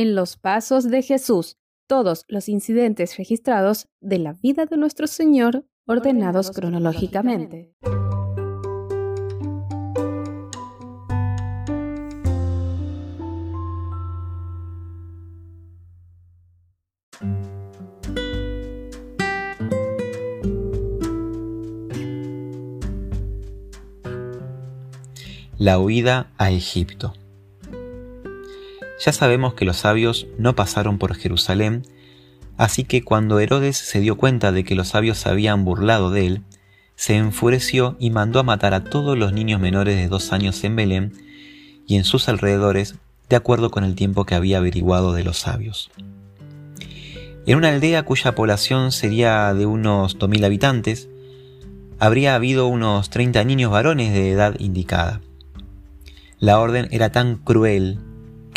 En los pasos de Jesús, todos los incidentes registrados de la vida de nuestro Señor ordenados, cronológicamente. La huida a Egipto. Ya sabemos que los sabios no pasaron por Jerusalén, así que cuando Herodes se dio cuenta de que los sabios se habían burlado de él, se enfureció y mandó a matar a todos los niños menores de dos años en Belén y en sus alrededores, de acuerdo con el tiempo que había averiguado de los sabios. En una aldea cuya población sería de unos 2.000 habitantes, habría habido unos 30 niños varones de edad indicada. La orden era tan cruel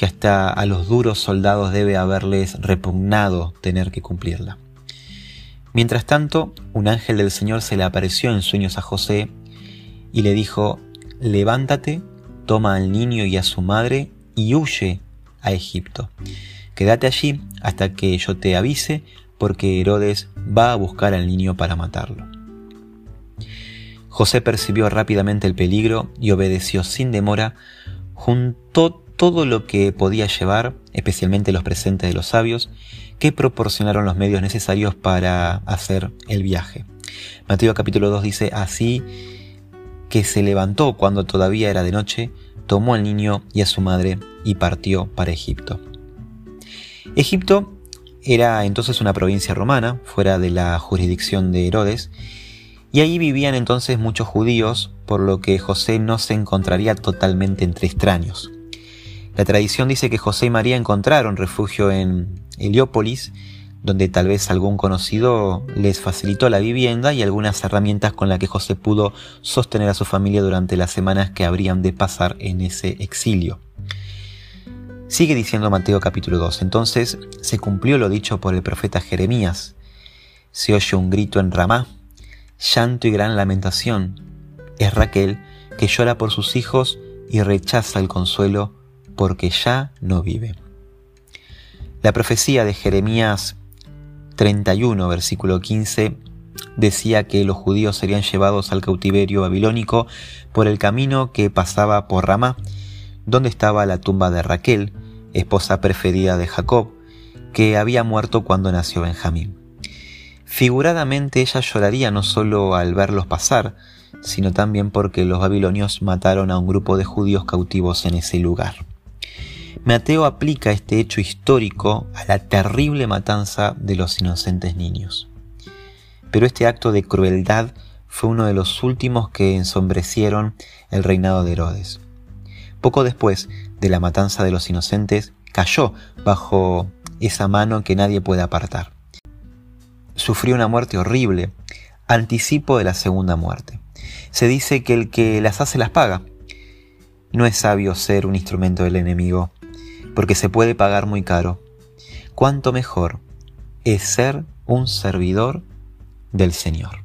que hasta a los duros soldados debe haberles repugnado tener que cumplirla. Mientras tanto, un ángel del Señor se le apareció en sueños a José y le dijo, levántate, toma al niño y a su madre y huye a Egipto. Quédate allí hasta que yo te avise porque Herodes va a buscar al niño para matarlo. José percibió rápidamente el peligro y obedeció sin demora, juntó todo lo que podía llevar, especialmente los presentes de los sabios, que proporcionaron los medios necesarios para hacer el viaje. Mateo capítulo 2 dice, así que se levantó cuando todavía era de noche, tomó al niño y a su madre y partió para Egipto. Egipto era entonces una provincia romana, fuera de la jurisdicción de Herodes, y allí vivían entonces muchos judíos, por lo que José no se encontraría totalmente entre extraños. La tradición dice que José y María encontraron refugio en Heliópolis, donde tal vez algún conocido les facilitó la vivienda y algunas herramientas con las que José pudo sostener a su familia durante las semanas que habrían de pasar en ese exilio. Sigue diciendo Mateo capítulo 2, entonces se cumplió lo dicho por el profeta Jeremías. Se oye un grito en Ramá, llanto y gran lamentación. Es Raquel que llora por sus hijos y rechaza el consuelo porque ya no vive. La profecía de Jeremías 31, versículo 15, decía que los judíos serían llevados al cautiverio babilónico por el camino que pasaba por Ramá, donde estaba la tumba de Raquel, esposa preferida de Jacob, que había muerto cuando nació Benjamín. Figuradamente ella lloraría no solo al verlos pasar, sino también porque los babilonios mataron a un grupo de judíos cautivos en ese lugar. Mateo aplica este hecho histórico a la terrible matanza de los inocentes niños. Pero este acto de crueldad fue uno de los últimos que ensombrecieron el reinado de Herodes. Poco después de la matanza de los inocentes, cayó bajo esa mano que nadie puede apartar sufrió una muerte horrible, anticipo de la segunda muerte. Se dice que el que las hace las paga. No es sabio ser un instrumento del enemigo, porque se puede pagar muy caro. Cuánto mejor es ser un servidor del Señor.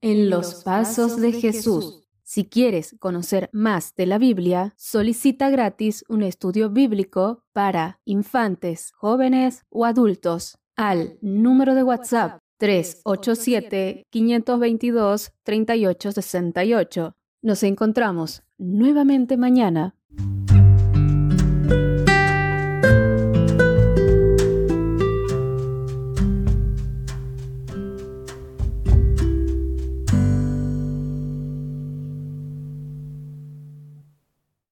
En los pasos de Jesús. Si quieres conocer más de la Biblia, solicita gratis un estudio bíblico para infantes, jóvenes o adultos al número de WhatsApp 387-522-3868. Nos encontramos nuevamente mañana